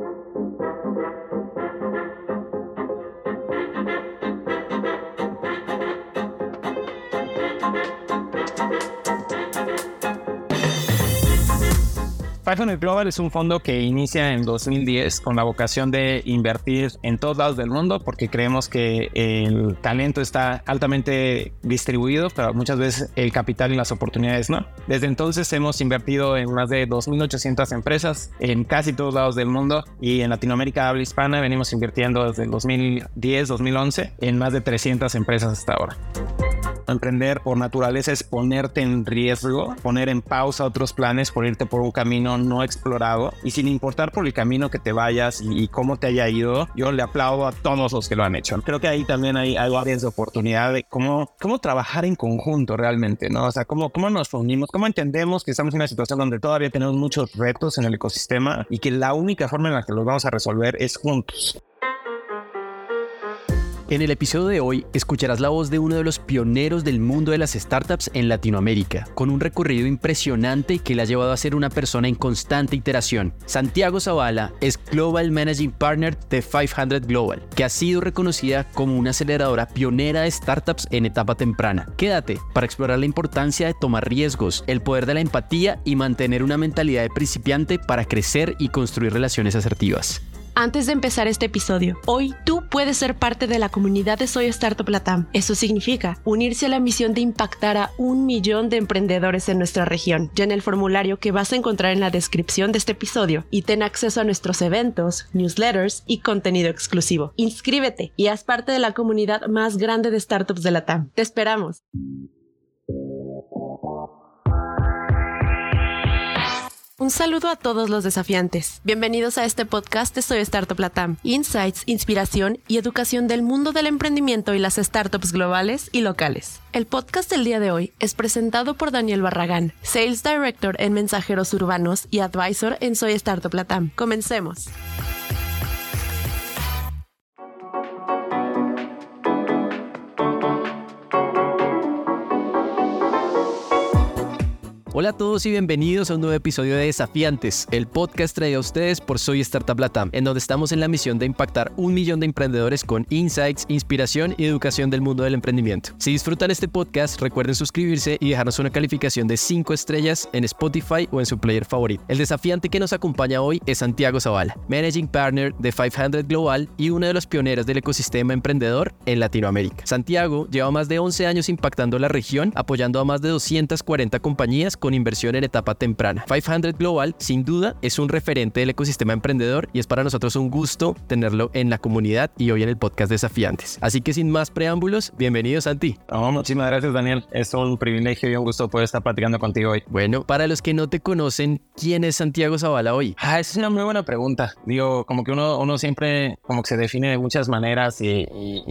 Thank you. 500 Global es un fondo que inicia en 2010 con la vocación de invertir en todos lados del mundo porque creemos que el talento está altamente distribuido, pero muchas veces el capital y las oportunidades no. Desde entonces hemos invertido en más de 2.800 empresas en casi todos lados del mundo y en Latinoamérica habla hispana venimos invirtiendo desde el 2010, 2011 en más de 300 empresas hasta ahora. Emprender por naturaleza es ponerte en riesgo, poner en pausa otros planes por irte por un camino no explorado y sin importar por el camino que te vayas y, cómo te haya ido, yo le aplaudo a todos los que lo han hecho. Creo que ahí también hay áreas de oportunidad de cómo, cómo trabajar en conjunto realmente, ¿no? O sea, cómo, cómo nos unimos, cómo entendemos que estamos en una situación donde todavía tenemos muchos retos en el ecosistema y que la única forma en la que los vamos a resolver es juntos. En el episodio de hoy escucharás la voz de uno de los pioneros del mundo de las startups en Latinoamérica, con un recorrido impresionante que le ha llevado a ser una persona en constante iteración. Santiago Zavala es Global Managing Partner de 500 Global, que ha sido reconocida como una aceleradora pionera de startups en etapa temprana. Quédate para explorar la importancia de tomar riesgos, el poder de la empatía y mantener una mentalidad de principiante para crecer y construir relaciones asertivas. Antes de empezar este episodio, hoy tú puedes ser parte de la comunidad de Soy Startup Latam. Eso significa unirse a la misión de impactar a un millón de emprendedores en nuestra región. en el formulario que vas a encontrar en la descripción de este episodio y ten acceso a nuestros eventos, newsletters y contenido exclusivo. Inscríbete y haz parte de la comunidad más grande de startups de Latam. Te esperamos. Un saludo a todos los desafiantes. Bienvenidos a este podcast de Soy Startup Latam. Insights, inspiración y educación del mundo del emprendimiento y las startups globales y locales. El podcast del día de hoy es presentado por Daniel Barragán, Sales Director en Mensajeros Urbanos y Advisor en Soy Startup Latam. Comencemos. Hola a todos y bienvenidos a un nuevo episodio de Desafiantes, el podcast traído a ustedes por Soy Startup Latam, en donde estamos en la misión de impactar un millón de emprendedores con insights, inspiración y educación del mundo del emprendimiento. Si disfrutan este podcast, recuerden suscribirse y dejarnos una calificación de 5 estrellas en Spotify o en su player favorito. El desafiante que nos acompaña hoy es Santiago Zavala, Managing Partner de 500 Global y uno de los pioneros del ecosistema emprendedor en Latinoamérica. Santiago lleva más de 11 años impactando la región, apoyando a más de 240 compañías con inversión en etapa temprana. 500 Global, sin duda, es un referente del ecosistema emprendedor y es para nosotros un gusto tenerlo en la comunidad y hoy en el podcast Desafiantes. Así que sin más preámbulos, bienvenidos a ti. muchísimas gracias, Daniel. Es un privilegio y un gusto poder estar platicando contigo hoy. Bueno, para los que no te conocen, ¿quién es Santiago Zavala hoy? Ah, es una muy buena pregunta. Digo, como que uno, uno siempre como que se define de muchas maneras y,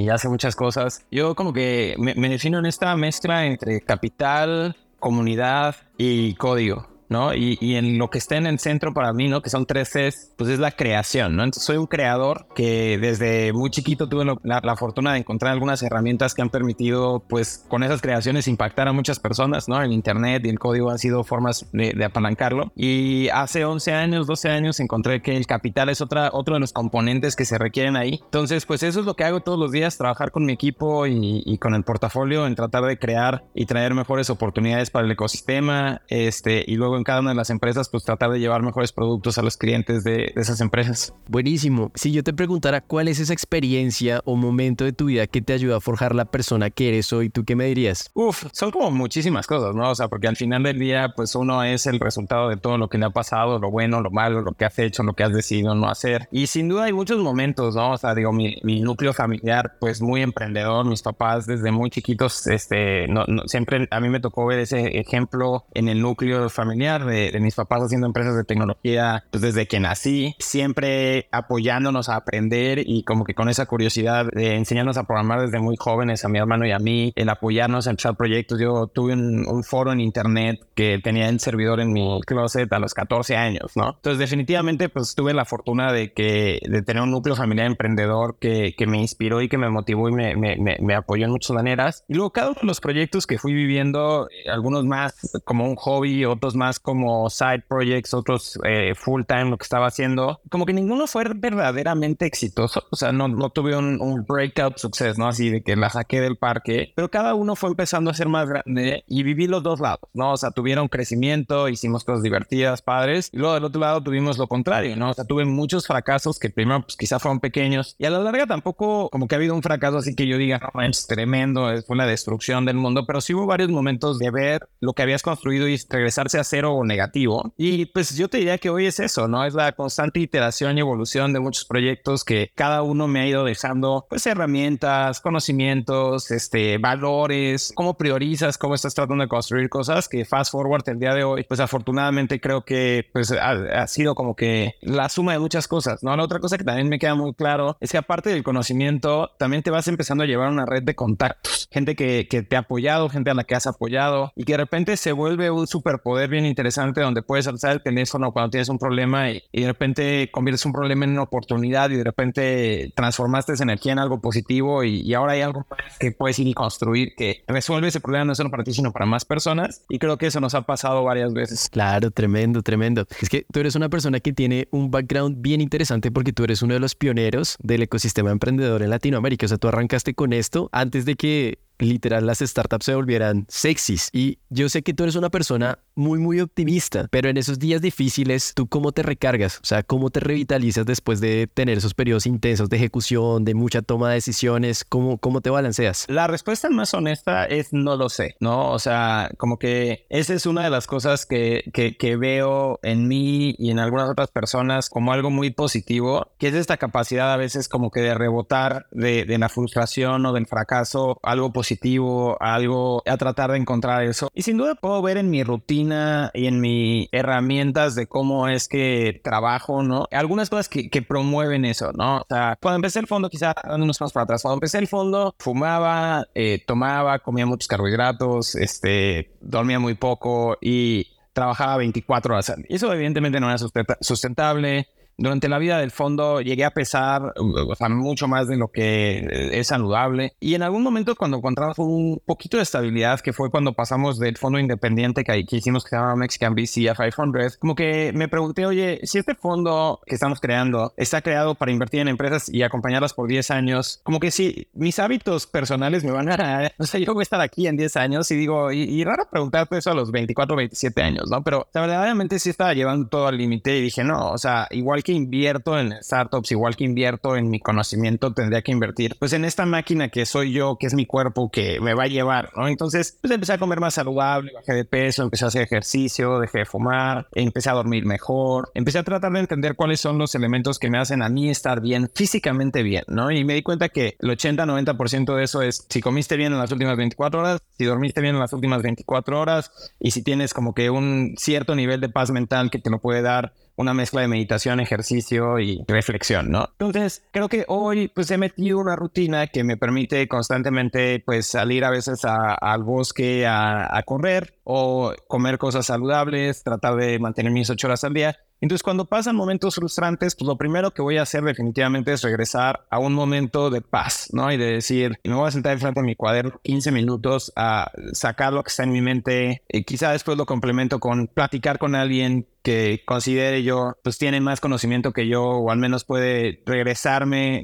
hace muchas cosas. Yo como que me defino en esta mezcla entre capital, comunidad y código. ¿No? Y, en lo que está en el centro para mí, ¿no? Que son tres Cs, pues es la creación, ¿no? Entonces soy un creador que desde muy chiquito tuve la, fortuna de encontrar algunas herramientas que han permitido, pues, con esas creaciones impactar a muchas personas, ¿no? El Internet y el código han sido formas de, apalancarlo. Y hace 11 años, 12 años, encontré que el capital es otra, otro de los componentes que se requieren ahí. Entonces, pues eso es lo que hago todos los días, trabajar con mi equipo y, y con el portafolio en tratar de crear y traer mejores oportunidades para el ecosistema, este, y luego en cada una de las empresas, pues tratar de llevar mejores productos a los clientes de, esas empresas. Buenísimo. Si yo te preguntara cuál es esa experiencia o momento de tu vida que te ayuda a forjar la persona que eres hoy, ¿tú qué me dirías? Uf, son como muchísimas cosas, ¿no? O sea, porque al final del día, pues uno es el resultado de todo lo que le ha pasado, lo bueno, lo malo, lo que has hecho, lo que has decidido no hacer. Y sin duda hay muchos momentos, ¿no? O sea, digo, mi, núcleo familiar, pues muy emprendedor, mis papás desde muy chiquitos, este, no, siempre a mí me tocó ver ese ejemplo en el núcleo familiar de, mis papás haciendo empresas de tecnología pues desde que nací, siempre apoyándonos a aprender y como que con esa curiosidad de enseñarnos a programar desde muy jóvenes a mi hermano y a mí, el apoyarnos en echar proyectos. Yo tuve un, foro en internet que tenía el servidor en mi closet a los 14 años, ¿no? Entonces definitivamente pues tuve la fortuna de que de tener un núcleo familiar emprendedor que, que me inspiró y que me motivó y me, me, me, apoyó en muchas maneras. Y luego cada uno de los proyectos que fui viviendo, algunos más como un hobby, otros más como side projects, otros eh, full time lo que estaba haciendo. Como que ninguno fue verdaderamente exitoso. O sea, no, no tuve un, un breakout success, ¿no? Así de que la saqué del parque, pero cada uno fue empezando a ser más grande y viví los dos lados, ¿no? O sea, tuvieron crecimiento, hicimos cosas divertidas, padres, y luego del otro lado tuvimos lo contrario, ¿no? O sea, tuve muchos fracasos que primero pues quizá fueron pequeños y a la larga tampoco como que ha habido un fracaso así que yo diga, no, es tremendo, fue la destrucción del mundo, pero sí hubo varios momentos de ver lo que habías construido y regresarse a cero o negativo. Y pues yo te diría que hoy es eso, ¿no? Es la constante iteración y evolución de muchos proyectos que cada uno me ha ido dejando pues herramientas, conocimientos, este, valores, cómo priorizas, cómo estás tratando de construir cosas que fast forward el día de hoy, pues afortunadamente creo que pues ha, ha sido como que la suma de muchas cosas, ¿no? La otra cosa que también me queda muy claro es que aparte del conocimiento, también te vas empezando a llevar una red de contactos, gente que, que te ha apoyado, gente a la que has apoyado y que de repente se vuelve un superpoder bien interesante donde puedes alzar el teléfono cuando tienes un problema y, y de repente conviertes un problema en una oportunidad y de repente transformaste esa energía en algo positivo y, y ahora hay algo que puedes ir y construir que resuelve ese problema no solo para ti sino para más personas y creo que eso nos ha pasado varias veces. Claro, tremendo, tremendo. Es que tú eres una persona que tiene un background bien interesante porque tú eres uno de los pioneros del ecosistema emprendedor en Latinoamérica. O sea, tú arrancaste con esto antes de que literal las startups se volvieran sexys. Y yo sé que tú eres una persona muy, muy optimista, pero en esos días difíciles, ¿tú cómo te recargas? O sea, ¿cómo te revitalizas después de tener esos periodos intensos de ejecución, de mucha toma de decisiones? ¿Cómo, cómo te balanceas? La respuesta más honesta es no lo sé, ¿no? O sea, como que esa es una de las cosas que, que, que veo en mí y en algunas otras personas como algo muy positivo, que es esta capacidad a veces como que de rebotar de, de la frustración o del fracaso, algo positivo positivo, algo, a tratar de encontrar eso. Y sin duda puedo ver en mi rutina y en mis herramientas de cómo es que trabajo, ¿no? Algunas cosas que, promueven eso, ¿no? O sea, cuando empecé el fondo, quizá unos pasos para atrás, cuando empecé el fondo, fumaba, eh, tomaba, comía muchos carbohidratos, este, dormía muy poco y trabajaba 24 horas. Eso evidentemente no era sustentable durante la vida del fondo llegué a pesar o sea, mucho más de lo que es saludable. Y en algún momento cuando encontramos un poquito de estabilidad, que fue cuando pasamos del fondo independiente que, que hicimos que se llama Mexican VC a 500, como que me pregunté, oye, si este fondo que estamos creando está creado para invertir en empresas y acompañarlas por 10 años, como que si mis hábitos personales me van a... O sea, yo voy a estar aquí en 10 años y digo, y, y raro preguntarte eso a los 24, 27 años, ¿no? Pero verdaderamente sí estaba llevando todo al límite y dije, no, o sea, igual que que invierto en startups, igual que invierto en mi conocimiento, tendría que invertir pues en esta máquina que soy yo, que es mi cuerpo, que me va a llevar, ¿no? Entonces, pues empecé a comer más saludable, bajé de peso, empecé a hacer ejercicio, dejé de fumar, empecé a dormir mejor, empecé a tratar de entender cuáles son los elementos que me hacen a mí estar bien, físicamente bien, ¿no? Y me di cuenta que el 80-90% de eso es si comiste bien en las últimas 24 horas, si dormiste bien en las últimas 24 horas y si tienes como que un cierto nivel de paz mental que te lo puede dar una mezcla de meditación, ejercicio y reflexión, ¿no? Entonces, creo que hoy pues he metido una rutina que me permite constantemente pues salir a veces al bosque a, a correr o comer cosas saludables, tratar de mantener mis ocho horas al día. Entonces, cuando pasan momentos frustrantes, pues lo primero que voy a hacer definitivamente es regresar a un momento de paz, ¿no? Y de decir, me voy a sentar enfrente de mi cuaderno 15 minutos a sacar lo que está en mi mente. Y quizá después lo complemento con platicar con alguien que considere yo, pues tiene más conocimiento que yo o al menos puede regresarme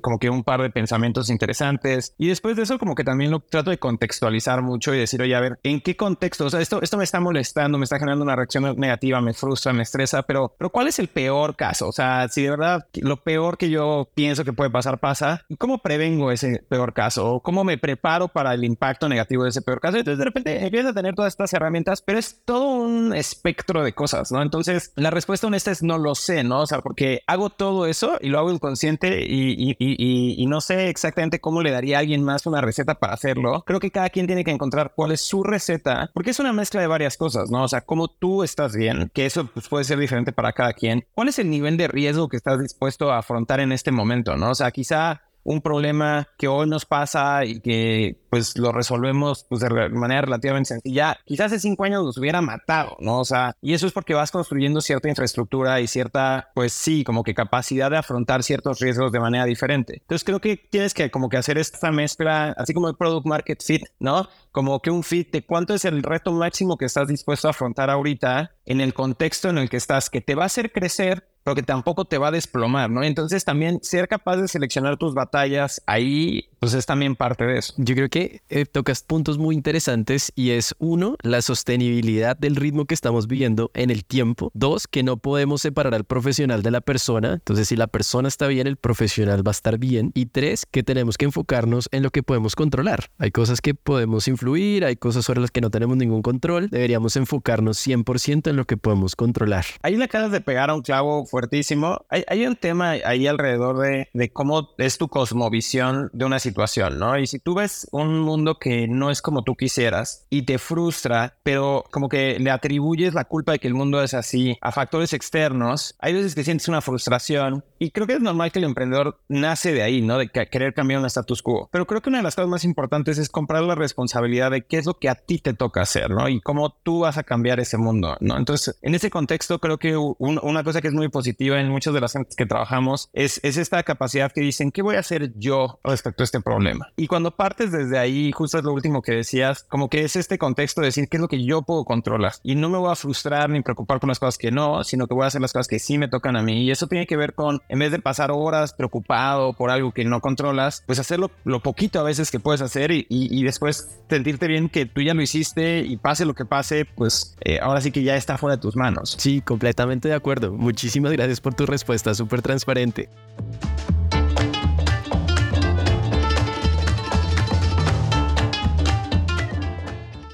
como que un par de pensamientos interesantes. Y después de eso como que también lo trato de contextualizar mucho y decir, oye, a ver, ¿en qué contexto? O sea, esto, esto me está molestando, me está generando una reacción negativa, me frustra, me estresa, pero, pero ¿cuál es el peor caso? O sea, si de verdad lo peor que yo pienso que puede pasar pasa, ¿cómo prevengo ese peor caso? ¿O cómo me preparo para el impacto negativo de ese peor caso? Entonces de repente empiezo a tener todas estas herramientas, pero es todo un espectro de cosas, ¿no? Entonces la respuesta honesta es no lo sé, ¿no? O sea, porque hago todo eso y lo hago inconsciente y, no sé exactamente cómo le daría a alguien más una receta para hacerlo. Creo que cada quien tiene que encontrar cuál es su receta, porque es una mezcla de varias cosas, ¿no? O sea, cómo tú estás bien, que eso pues, puede ser diferente para cada quien. ¿Cuál es el nivel de riesgo que estás dispuesto a afrontar en este momento, ¿no? O sea, quizá un problema que hoy nos pasa y que pues lo resolvemos pues, de manera relativamente sencilla, quizás hace cinco años nos hubiera matado, ¿no? O sea, y eso es porque vas construyendo cierta infraestructura y cierta, pues sí, como que capacidad de afrontar ciertos riesgos de manera diferente. Entonces creo que tienes que como que hacer esta mezcla, así como el product market fit, ¿no? Como que un fit de cuánto es el reto máximo que estás dispuesto a afrontar ahorita en el contexto en el que estás, que te va a hacer crecer pero que tampoco te va a desplomar, ¿no? Entonces también ser capaz de seleccionar tus batallas ahí, pues es también parte de eso. Yo creo que eh, tocas puntos muy interesantes y es uno, la sostenibilidad del ritmo que estamos viviendo en el tiempo. Dos, que no podemos separar al profesional de la persona. Entonces, si la persona está bien, el profesional va a estar bien. Y tres, que tenemos que enfocarnos en lo que podemos controlar. Hay cosas que podemos influir, hay cosas sobre las que no tenemos ningún control. Deberíamos enfocarnos 100% en lo que podemos controlar. Ahí le acabas de pegar a un clavo fuertísimo. Hay, un tema ahí alrededor de, de, cómo es tu cosmovisión de una situación, ¿no? Y si tú ves un mundo que no es como tú quisieras y te frustra, pero como que le atribuyes la culpa de que el mundo es así a factores externos, hay veces que sientes una frustración y creo que es normal que el emprendedor nace de ahí, ¿no? De querer cambiar un status quo. Pero creo que una de las cosas más importantes es comprar la responsabilidad de qué es lo que a ti te toca hacer, ¿no? Y cómo tú vas a cambiar ese mundo, ¿no? Entonces, en ese contexto creo que una cosa que es muy importante positiva en muchas de las gentes que trabajamos es, es esta capacidad que dicen, ¿qué voy a hacer yo respecto a este problema? Y cuando partes desde ahí, justo es lo último que decías, como que es este contexto de decir qué es lo que yo puedo controlar. Y no me voy a frustrar ni preocupar por las cosas que no, sino que voy a hacer las cosas que sí me tocan a mí. Y eso tiene que ver con, en vez de pasar horas preocupado por algo que no controlas, pues hacerlo lo poquito a veces que puedes hacer y, y, después sentirte bien que tú ya lo hiciste y pase lo que pase, pues eh, ahora sí que ya está fuera de tus manos. Sí, completamente de acuerdo. Muchísimas gracias por tu respuesta, súper transparente.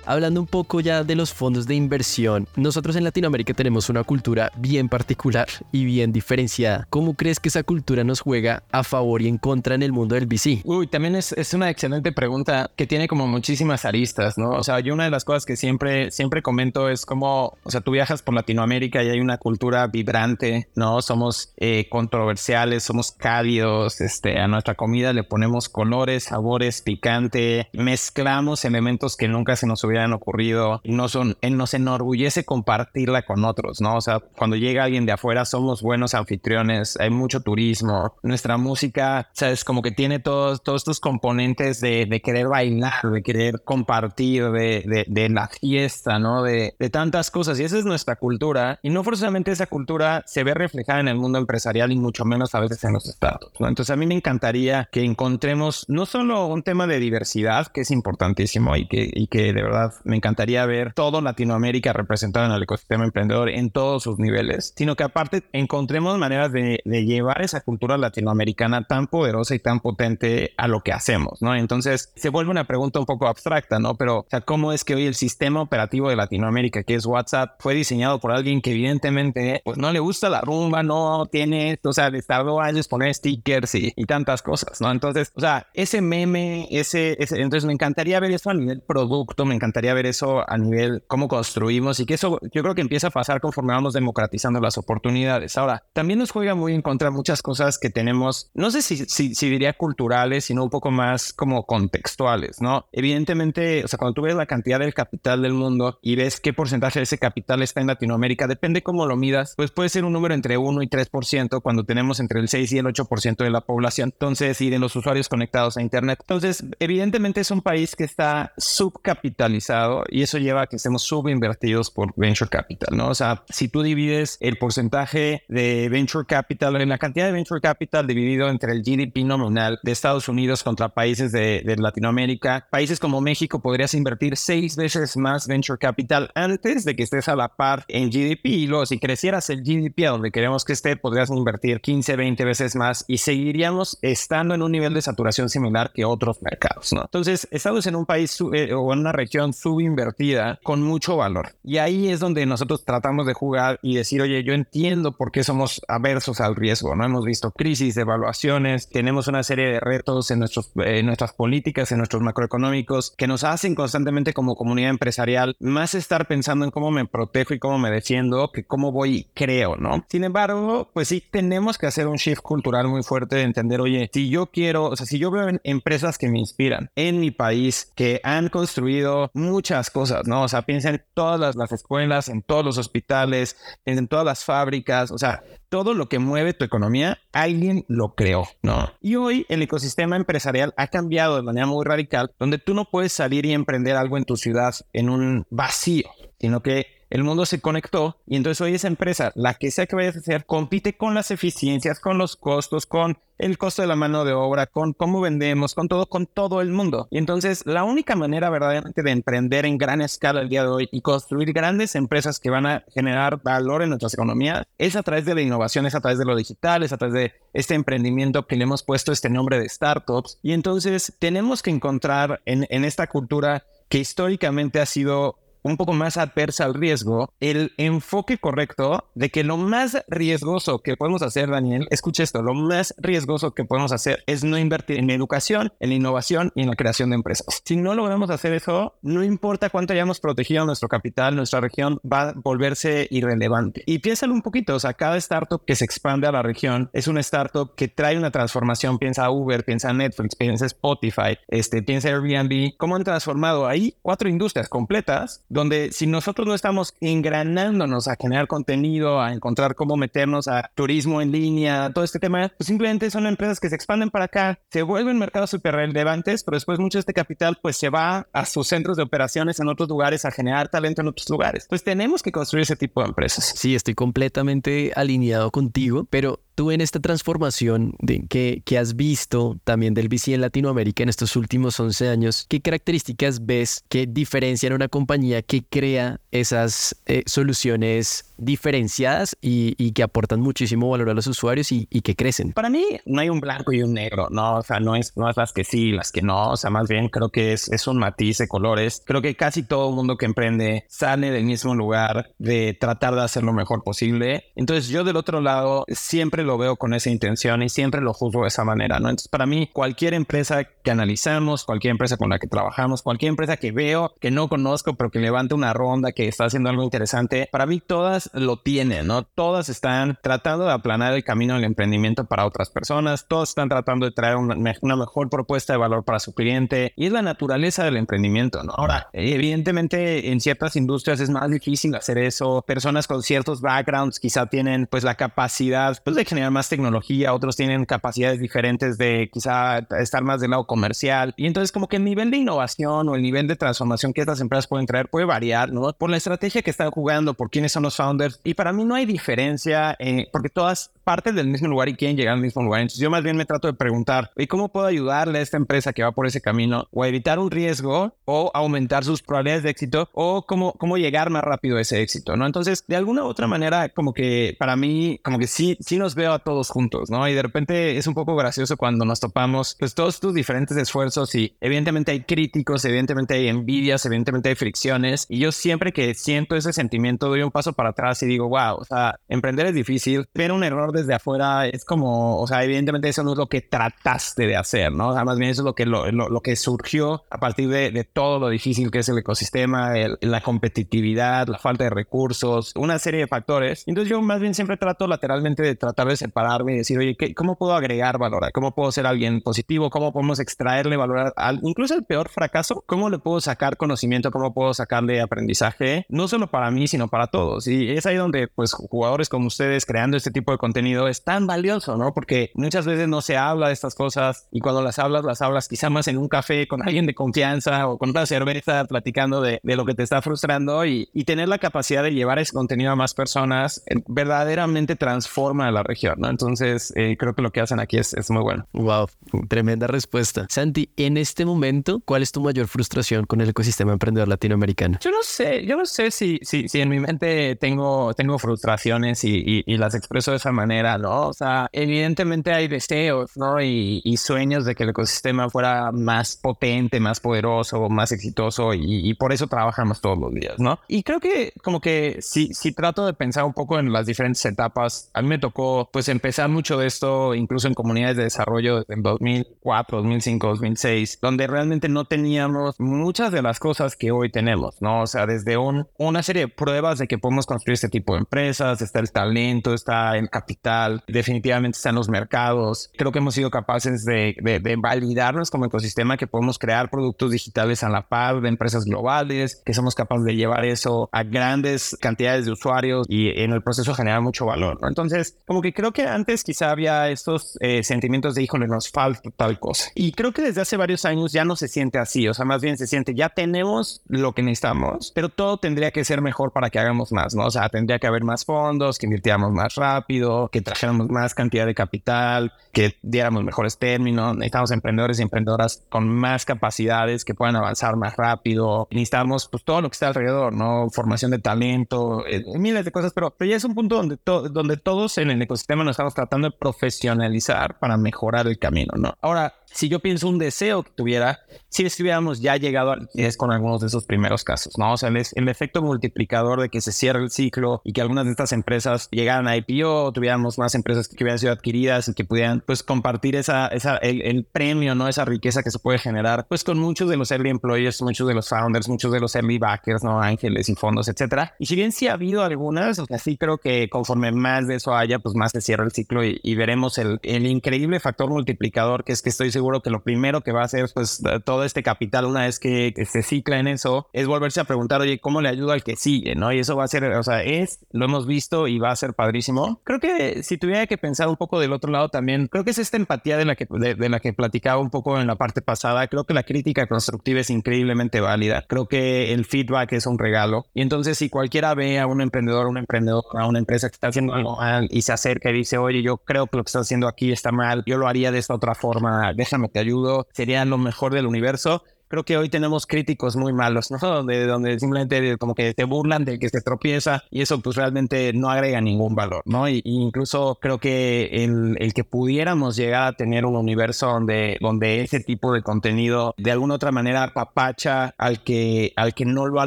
Hablando un poco ya de los fondos de inversión, nosotros en Latinoamérica tenemos una cultura bien particular y bien diferenciada. ¿Cómo crees que esa cultura nos juega a favor y en contra en el mundo del VC? Uy, también es, es una excelente pregunta que tiene como muchísimas aristas, ¿no? O sea, yo una de las cosas que siempre, siempre comento es como, o sea, tú viajas por Latinoamérica y hay una cultura vibrante, ¿no? Somos eh, controversiales, somos cálidos, este, a nuestra comida le ponemos colores, sabores, picante, mezclamos elementos que nunca se nos hubieran han ocurrido no son, nos enorgullece compartirla con otros, ¿no? O sea, cuando llega alguien de afuera somos buenos anfitriones, hay mucho turismo, nuestra música, sabes, como que tiene todos, todos estos componentes de, de querer bailar, de querer compartir, de, de, de la fiesta, ¿no? De, de tantas cosas y esa es nuestra cultura y no forzosamente esa cultura se ve reflejada en el mundo empresarial y mucho menos a veces en los estados, ¿no? Entonces a mí me encantaría que encontremos no solo un tema de diversidad, que es importantísimo y que, y que de verdad me encantaría ver todo Latinoamérica representado en el ecosistema emprendedor en todos sus niveles, sino que aparte encontremos maneras de, llevar esa cultura latinoamericana tan poderosa y tan potente a lo que hacemos, ¿no? Entonces se vuelve una pregunta un poco abstracta, ¿no? Pero, o sea, ¿cómo es que hoy el sistema operativo de Latinoamérica, que es WhatsApp, fue diseñado por alguien que evidentemente, pues no le gusta la rumba, no tiene, o sea, le tardó años poner stickers y, y tantas cosas, ¿no? Entonces, o sea, ese meme, ese, ese, entonces me encantaría ver eso a nivel producto, me encantaría ver eso a nivel cómo construimos y que eso yo creo que empieza a pasar conforme vamos democratizando las oportunidades. Ahora, también nos juega muy en contra muchas cosas que tenemos, no sé si diría culturales, sino un poco más como contextuales, ¿no? Evidentemente, o sea, cuando tú ves la cantidad del capital del mundo y ves qué porcentaje de ese capital está en Latinoamérica, depende cómo lo midas, pues puede ser un número entre 1 y 3% cuando tenemos entre el 6 y el 8% de la población, entonces, y de los usuarios conectados a Internet. Entonces, evidentemente es un país que está subcapitalizado y eso lleva a que estemos subinvertidos por venture capital, ¿no? O sea, si tú divides el porcentaje de venture capital, en la cantidad de venture capital dividido entre el GDP nominal de Estados Unidos contra países de, Latinoamérica, países como México podrías invertir seis veces más venture capital antes de que estés a la par en GDP y luego si crecieras el GDP a donde queremos que esté, podrías invertir 15, 20 veces más y seguiríamos estando en un nivel de saturación similar que otros mercados, ¿no? Entonces, estamos en un país eh, o en una región subinvertida con mucho valor. Y ahí es donde nosotros tratamos de jugar y decir, oye, yo entiendo por qué somos aversos al riesgo, ¿no? Hemos visto crisis, devaluaciones, tenemos una serie de retos en, nuestros, en nuestras políticas, en nuestros macroeconómicos, que nos hacen constantemente como comunidad empresarial más estar pensando en cómo me protejo y cómo me defiendo que cómo voy y creo, ¿no? Sin embargo, pues sí, tenemos que hacer un shift cultural muy fuerte de entender, oye, si yo quiero, o sea, si yo veo empresas que me inspiran en mi país, que han construido muchas cosas, ¿no? O sea, piensa en todas las, escuelas, en todos los hospitales, en todas las fábricas, o sea, todo lo que mueve tu economía, alguien lo creó, ¿no? Y hoy el ecosistema empresarial ha cambiado de manera muy radical, donde tú no puedes salir y emprender algo en tu ciudad en un vacío, sino que el mundo se conectó y entonces hoy esa empresa, la que sea que vayas a hacer, compite con las eficiencias, con los costos, con el costo de la mano de obra, con cómo vendemos, con todo, con todo el mundo. Y entonces la única manera verdaderamente de emprender en gran escala el día de hoy y construir grandes empresas que van a generar valor en nuestras economías es a través de la innovación, es a través de lo digital, es a través de este emprendimiento que le hemos puesto este nombre de startups. Y entonces tenemos que encontrar en, en esta cultura que históricamente ha sido un poco más adversa al riesgo, el enfoque correcto de que lo más riesgoso que podemos hacer, Daniel, escuche esto, lo más riesgoso que podemos hacer es no invertir en educación, en innovación y en la creación de empresas. Si no logramos hacer eso, no importa cuánto hayamos protegido nuestro capital, nuestra región va a volverse irrelevante. Y piénsalo un poquito, o sea, cada startup que se expande a la región es una startup que trae una transformación, piensa Uber, piensa Netflix, piensa Spotify, este, piensa Airbnb, cómo han transformado ahí cuatro industrias completas donde si nosotros no estamos engranándonos a generar contenido, a encontrar cómo meternos a turismo en línea, todo este tema, pues simplemente son empresas que se expanden para acá, se vuelven mercados súper relevantes, pero después mucho de este capital pues se va a sus centros de operaciones en otros lugares a generar talento en otros lugares. Pues tenemos que construir ese tipo de empresas. Sí, estoy completamente alineado contigo, pero tú en esta transformación de, que, que, has visto también del VC en Latinoamérica en estos últimos 11 años, ¿qué características ves que diferencian una compañía que crea esas eh, soluciones diferenciadas y, y, que aportan muchísimo valor a los usuarios y, y, que crecen? Para mí no hay un blanco y un negro, ¿no? O sea, no es, no es las que sí, las que no, o sea, más bien creo que es, es un matiz de colores. Creo que casi todo el mundo que emprende sale del mismo lugar de tratar de hacer lo mejor posible. Entonces yo del otro lado siempre lo veo con esa intención y siempre lo juzgo de esa manera, ¿no? Entonces, para mí, cualquier empresa que analizamos, cualquier empresa con la que trabajamos, cualquier empresa que veo, que no conozco, pero que levante una ronda, que está haciendo algo interesante, para mí todas lo tienen, ¿no? Todas están tratando de aplanar el camino del emprendimiento para otras personas, todas están tratando de traer una, una mejor propuesta de valor para su cliente y es la naturaleza del emprendimiento, ¿no? Ahora, evidentemente, en ciertas industrias es más difícil hacer eso. Personas con ciertos backgrounds quizá tienen pues la capacidad pues, de generar más tecnología, otros tienen capacidades diferentes de quizá estar más del lado comercial. Y entonces como que el nivel de innovación o el nivel de transformación que estas empresas pueden traer puede variar, ¿no? Por la estrategia que están jugando, por quiénes son los founders. Y para mí no hay diferencia eh, porque todas parten del mismo lugar y quieren llegar al mismo lugar. Entonces yo más bien me trato de preguntar, ¿y cómo puedo ayudarle a esta empresa que va por ese camino o evitar un riesgo o aumentar sus probabilidades de éxito o cómo, cómo llegar más rápido a ese éxito, ¿no? Entonces, de alguna u otra manera, como que para mí, como que sí, sí nos veo a todos juntos, ¿no? Y de repente es un poco gracioso cuando nos topamos, pues todos tus diferentes esfuerzos y evidentemente hay críticos, evidentemente hay envidias, evidentemente hay fricciones. Y yo siempre que siento ese sentimiento doy un paso para atrás y digo, wow, o sea, emprender es difícil, pero un error desde afuera es como, o sea, evidentemente eso no es lo que trataste de hacer, ¿no? O sea, más bien eso es lo que, lo, lo, que surgió a partir de, de, todo lo difícil que es el ecosistema, la competitividad, la falta de recursos, una serie de factores. Entonces yo más bien siempre trato lateralmente de tratar de separarme y decir, oye, ¿cómo puedo agregar valor? ¿Cómo puedo ser alguien positivo? ¿Cómo podemos extraerle valor al, incluso el peor fracaso? ¿Cómo le puedo sacar conocimiento? ¿Cómo puedo sacarle aprendizaje? No solo para mí, sino para todos. Y es ahí donde, pues, jugadores como ustedes creando este tipo de contenido es tan valioso, ¿no? Porque muchas veces no se habla de estas cosas y cuando las hablas, las hablas quizá más en un café con alguien de confianza o con una cerveza platicando de, de lo que te está frustrando y, y tener la capacidad de llevar ese contenido a más personas eh, verdaderamente transforma a la región. ¿no? Entonces, eh, creo que lo que hacen aquí es, es muy bueno. Wow, tremenda respuesta. Santi, en este momento, ¿cuál es tu mayor frustración con el ecosistema emprendedor latinoamericano? Yo no sé, yo no sé si, si, si en mi mente tengo, tengo frustraciones y, y, las expreso de esa manera manera, ¿no? O sea, evidentemente hay deseos, ¿no? Y, sueños de que el ecosistema fuera más potente, más poderoso, más exitoso y, por eso trabajamos todos los días, ¿no? Y creo que como que si, si trato de pensar un poco en las diferentes etapas, a mí me tocó pues empezar mucho de esto incluso en comunidades de desarrollo en 2004, 2005, 2006, donde realmente no teníamos muchas de las cosas que hoy tenemos, ¿no? O sea, desde un, una serie de pruebas de que podemos construir este tipo de empresas, está el talento, está el capital, definitivamente están los mercados. Creo que hemos sido capaces de, validarnos como ecosistema que podemos crear productos digitales a la par de empresas globales, que somos capaces de llevar eso a grandes cantidades de usuarios y en el proceso generar mucho valor. Entonces, como que creo que antes quizá había estos eh, sentimientos de, híjole, nos falta tal cosa. Y creo que desde hace varios años ya no se siente así, o sea, más bien se siente, ya tenemos lo que necesitamos, pero todo tendría que ser mejor para que hagamos más, ¿no? O sea, tendría que haber más fondos, que invirtiéramos más rápido, que trajéramos más cantidad de capital, que diéramos mejores términos, necesitamos emprendedores y emprendedoras con más capacidades que puedan avanzar más rápido, necesitamos pues todo lo que está alrededor, ¿no? Formación de talento, eh, miles de cosas, pero, pero ya es un punto donde, donde todos en el ecosistema nos estamos tratando de profesionalizar para mejorar el camino, ¿no? Ahora, si yo pienso un deseo que tuviera, si estuviéramos ya llegado liquidez con algunos de esos primeros casos, ¿no? O sea, el, efecto multiplicador de que se cierre el ciclo y que algunas de estas empresas llegaran a IPO, tuviéramos más empresas que, hubieran sido adquiridas y que pudieran, pues, compartir esa, esa, el, premio, ¿no? Esa riqueza que se puede generar, pues, con muchos de los early employers, muchos de los founders, muchos de los early backers, ¿no? Ángeles y fondos, etcétera. Y si bien sí ha habido algunas, o sea, sí creo que conforme más de eso haya, pues, más se cierra el ciclo y, y veremos el, el increíble factor multiplicador que es que estoy seguro que lo primero que va a hacer, pues, todo este capital, una vez que, se cicla en eso, es volverse a preguntar, oye, ¿cómo le ayudo al que sigue? ¿No? Y eso va a ser, o sea, es, lo hemos visto y va a ser padrísimo. Creo que si tuviera que pensar un poco del otro lado también, creo que es esta empatía de la que, de, la que platicaba un poco en la parte pasada. Creo que la crítica constructiva es increíblemente válida. Creo que el feedback es un regalo. Y entonces, si cualquiera ve a un emprendedor, un emprendedor, a una empresa que está haciendo algo mal y se acerca y dice, oye, yo creo que lo que estás haciendo aquí está mal, yo lo haría de esta otra forma, déjame te ayudo, sería lo mejor del universo creo que hoy tenemos críticos muy malos, ¿no? Donde, donde simplemente como que te burlan de que se tropieza y eso pues realmente no agrega ningún valor, ¿no? Y, incluso creo que el, el, que pudiéramos llegar a tener un universo donde, donde ese tipo de contenido de alguna otra manera papacha al que, al que no lo ha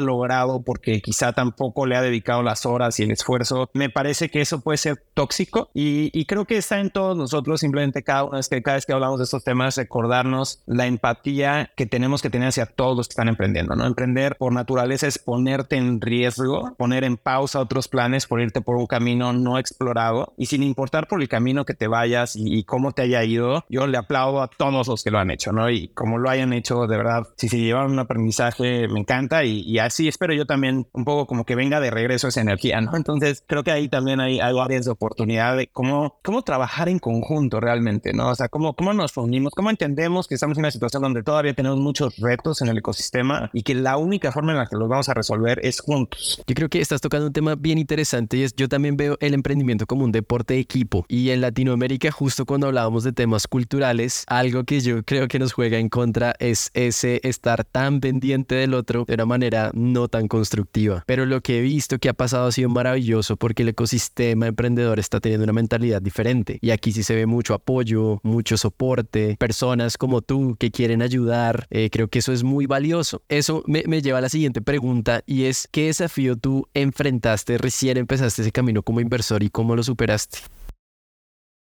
logrado porque quizá tampoco le ha dedicado las horas y el esfuerzo, me parece que eso puede ser tóxico y, y creo que está en todos nosotros simplemente cada vez que, cada vez que hablamos de estos temas recordarnos la empatía que tenemos que tener hacia todos los que están emprendiendo, ¿no? Emprender por naturaleza es ponerte en riesgo, poner en pausa otros planes por irte por un camino no explorado y sin importar por el camino que te vayas y, cómo te haya ido, yo le aplaudo a todos los que lo han hecho, ¿no? Y como lo hayan hecho, de verdad, si se llevan un aprendizaje, me encanta y, así espero yo también un poco como que venga de regreso esa energía, ¿no? Entonces creo que ahí también hay, hay áreas de oportunidad de cómo, cómo trabajar en conjunto realmente, ¿no? O sea, cómo, cómo nos unimos, cómo entendemos que estamos en una situación donde todavía tenemos muchos retos en el ecosistema y que la única forma en la que los vamos a resolver es juntos. Yo creo que estás tocando un tema bien interesante y es yo también veo el emprendimiento como un deporte de equipo y en Latinoamérica justo cuando hablábamos de temas culturales, algo que yo creo que nos juega en contra es ese estar tan pendiente del otro de una manera no tan constructiva. Pero lo que he visto que ha pasado ha sido maravilloso porque el ecosistema emprendedor está teniendo una mentalidad diferente y aquí sí se ve mucho apoyo, mucho soporte, personas como tú que quieren ayudar. Eh, creo que eso es muy valioso. Eso me, me lleva a la siguiente pregunta y es, ¿qué desafío tú enfrentaste recién empezaste ese camino como inversor y cómo lo superaste?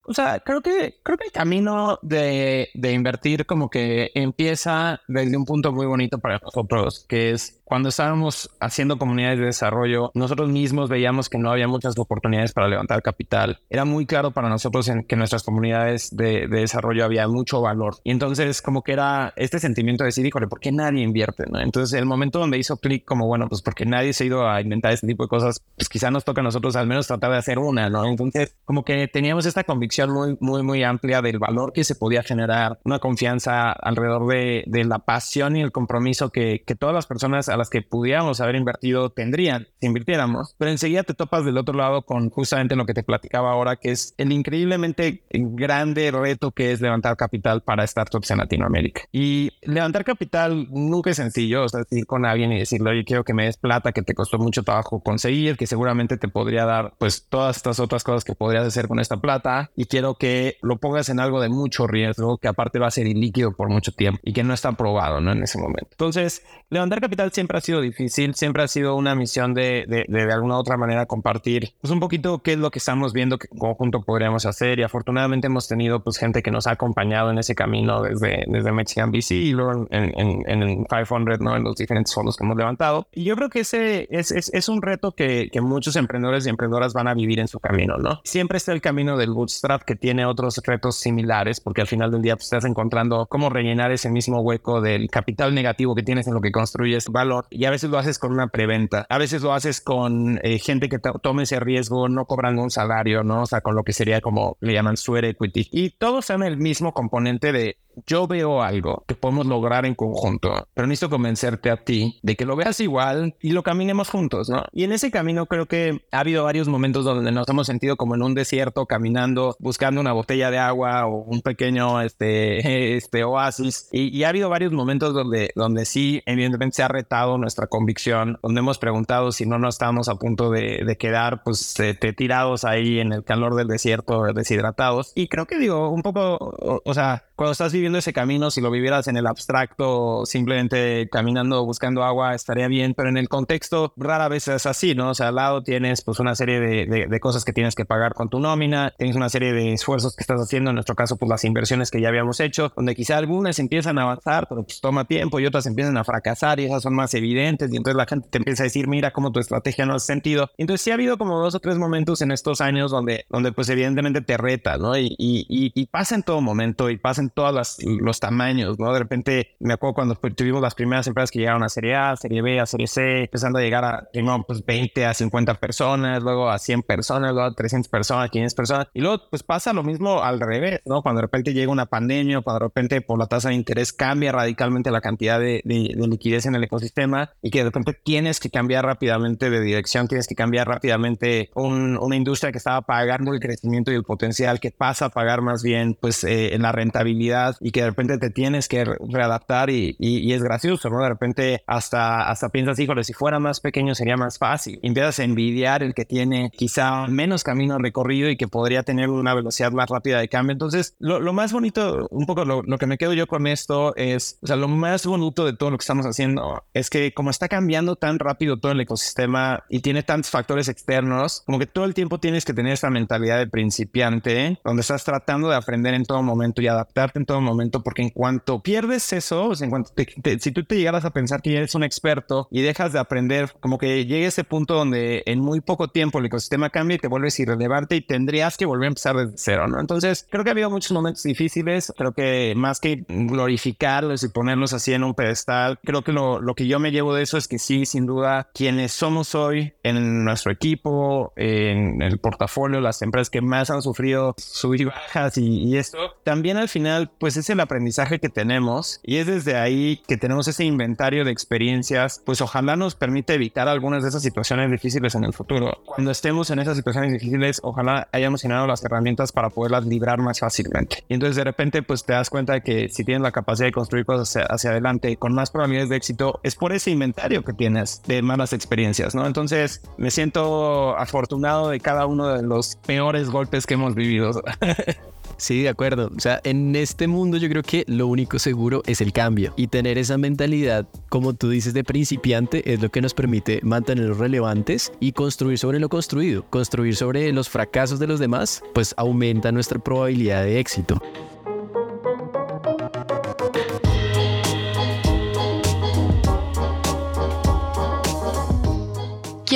O sea, creo que, creo que el camino de, de, invertir como que empieza desde un punto muy bonito para nosotros, que es cuando estábamos haciendo comunidades de desarrollo, nosotros mismos veíamos que no había muchas oportunidades para levantar capital. Era muy claro para nosotros en que nuestras comunidades de, desarrollo había mucho valor. Y entonces como que era este sentimiento de decir, híjole, ¿por qué nadie invierte? Entonces el momento donde hizo clic como, bueno, pues porque nadie se ha ido a inventar este tipo de cosas, pues quizá nos toca a nosotros al menos tratar de hacer una, ¿no? Entonces como que teníamos esta convicción muy, muy, muy amplia del valor que se podía generar, una confianza alrededor de, de la pasión y el compromiso que, que, todas las personas las que pudiéramos haber invertido tendrían si invirtiéramos. Pero enseguida te topas del otro lado con justamente lo que te platicaba ahora, que es el increíblemente grande reto que es levantar capital para startups en Latinoamérica. Y levantar capital nunca es sencillo, o sea, ir con alguien y decirle, oye, quiero que me des plata que te costó mucho trabajo conseguir, que seguramente te podría dar pues todas estas otras cosas que podrías hacer con esta plata y quiero que lo pongas en algo de mucho riesgo, que aparte va a ser ilíquido por mucho tiempo y que no está probado, ¿no? En ese momento. Entonces, levantar capital siempre ha sido difícil, siempre ha sido una misión de de, de, alguna otra manera compartir pues un poquito qué es lo que estamos viendo que conjunto podríamos hacer y afortunadamente hemos tenido pues gente que nos ha acompañado en ese camino desde, desde Mexican VC y luego en, en, en el 500, ¿no? En los diferentes fondos que hemos levantado. Y yo creo que ese es, es, es un reto que, que muchos emprendedores y emprendedoras van a vivir en su camino, ¿no? Siempre está el camino del bootstrap que tiene otros retos similares porque al final del día pues, estás encontrando cómo rellenar ese mismo hueco del capital negativo que tienes en lo que construyes valor y a veces lo haces con una preventa, a veces lo haces con eh, gente que tome ese riesgo no cobrando un salario, ¿no? O sea, con lo que sería como le llaman sweat equity y todos son el mismo componente de yo veo algo que podemos lograr en conjunto, pero necesito convencerte a ti de que lo veas igual y lo caminemos juntos, ¿no? Y en ese camino creo que ha habido varios momentos donde nos hemos sentido como en un desierto caminando, buscando una botella de agua o un pequeño este, este oasis. Y, y ha habido varios momentos donde, donde sí, evidentemente se ha retado nuestra convicción, donde hemos preguntado si no nos estamos a punto de, de quedar pues este, tirados ahí en el calor del desierto, deshidratados. Y creo que digo, un poco, o, o sea, cuando estás viviendo ese camino, si lo vivieras en el abstracto, simplemente caminando, buscando agua, estaría bien, pero en el contexto rara vez es así, ¿no? O sea, al lado tienes pues una serie de, de, cosas que tienes que pagar con tu nómina, tienes una serie de esfuerzos que estás haciendo, en nuestro caso pues las inversiones que ya habíamos hecho, donde quizá algunas empiezan a avanzar, pero pues toma tiempo y otras empiezan a fracasar y esas son más evidentes y entonces la gente te empieza a decir, mira cómo tu estrategia no hace sentido. Entonces sí ha habido como dos o tres momentos en estos años donde, donde pues evidentemente te reta, ¿no? Y, y, y, y pasa en todo momento y pasa en todos las, los tamaños, ¿no? De repente me acuerdo cuando tuvimos las primeras empresas que llegaron a Serie A, Serie B, a Serie C, empezando a llegar a primero pues 20 a 50 personas, luego a 100 personas, luego a 300 personas, 500 personas. Y luego pues pasa lo mismo al revés, ¿no? Cuando de repente llega una pandemia, cuando de repente por la tasa de interés cambia radicalmente la cantidad de, de, de liquidez en el ecosistema y que de repente tienes que cambiar rápidamente de dirección, tienes que cambiar rápidamente un, una industria que estaba pagando el crecimiento y el potencial que pasa a pagar más bien pues eh, en la rentabilidad y que de repente te tienes que readaptar y, y, y, es gracioso, ¿no? De repente hasta, hasta piensas, híjole, si fuera más pequeño sería más fácil. Y empiezas a envidiar el que tiene quizá menos camino recorrido y que podría tener una velocidad más rápida de cambio. Entonces, lo, lo más bonito, un poco lo, lo, que me quedo yo con esto es, o sea, lo más bonito de todo lo que estamos haciendo es que como está cambiando tan rápido todo el ecosistema y tiene tantos factores externos, como que todo el tiempo tienes que tener esta mentalidad de principiante, donde estás tratando de aprender en todo momento y adaptarte en todo momento, porque en cuanto pierdes eso, en cuanto te, te, si tú te llegaras a pensar que ya eres un experto y dejas de aprender, como que llegue ese punto donde en muy poco tiempo el ecosistema cambia y te vuelves irrelevante y tendrías que volver a empezar desde cero, ¿no? Entonces, creo que ha habido muchos momentos difíciles, creo que más que glorificarlos y ponerlos así en un pedestal, creo que lo, lo que yo me llevo de eso es que sí, sin duda, quienes somos hoy en nuestro equipo, en el portafolio, las empresas que más han sufrido subir y bajas y, y esto, también al final, pues es el aprendizaje que tenemos y es desde ahí que tenemos ese inventario de experiencias, pues ojalá nos permita evitar algunas de esas situaciones difíciles en el futuro. Cuando estemos en esas situaciones difíciles, ojalá hayamos llenado las herramientas para poderlas librar más fácilmente. Y entonces de repente, pues te das cuenta de que si tienes la capacidad de construir cosas hacia, hacia adelante con más probabilidades de éxito, es por ese inventario que tienes de malas experiencias, ¿no? Entonces me siento afortunado de cada uno de los peores golpes que hemos vivido. Sí, de acuerdo. O sea, en este mundo yo creo que lo único seguro es el cambio. Y tener esa mentalidad, como tú dices, de principiante es lo que nos permite mantenernos relevantes y construir sobre lo construido. Construir sobre los fracasos de los demás, pues aumenta nuestra probabilidad de éxito.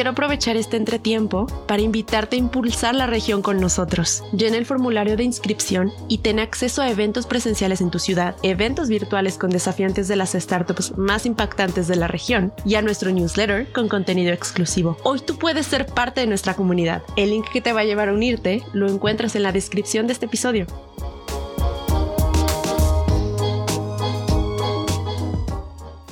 Quiero aprovechar este entretiempo para invitarte a impulsar la región con nosotros. Llena el formulario de inscripción y ten acceso a eventos presenciales en tu ciudad, eventos virtuales con desafiantes de las startups más impactantes de la región y a nuestro newsletter con contenido exclusivo. Hoy tú puedes ser parte de nuestra comunidad. El link que te va a llevar a unirte lo encuentras en la descripción de este episodio.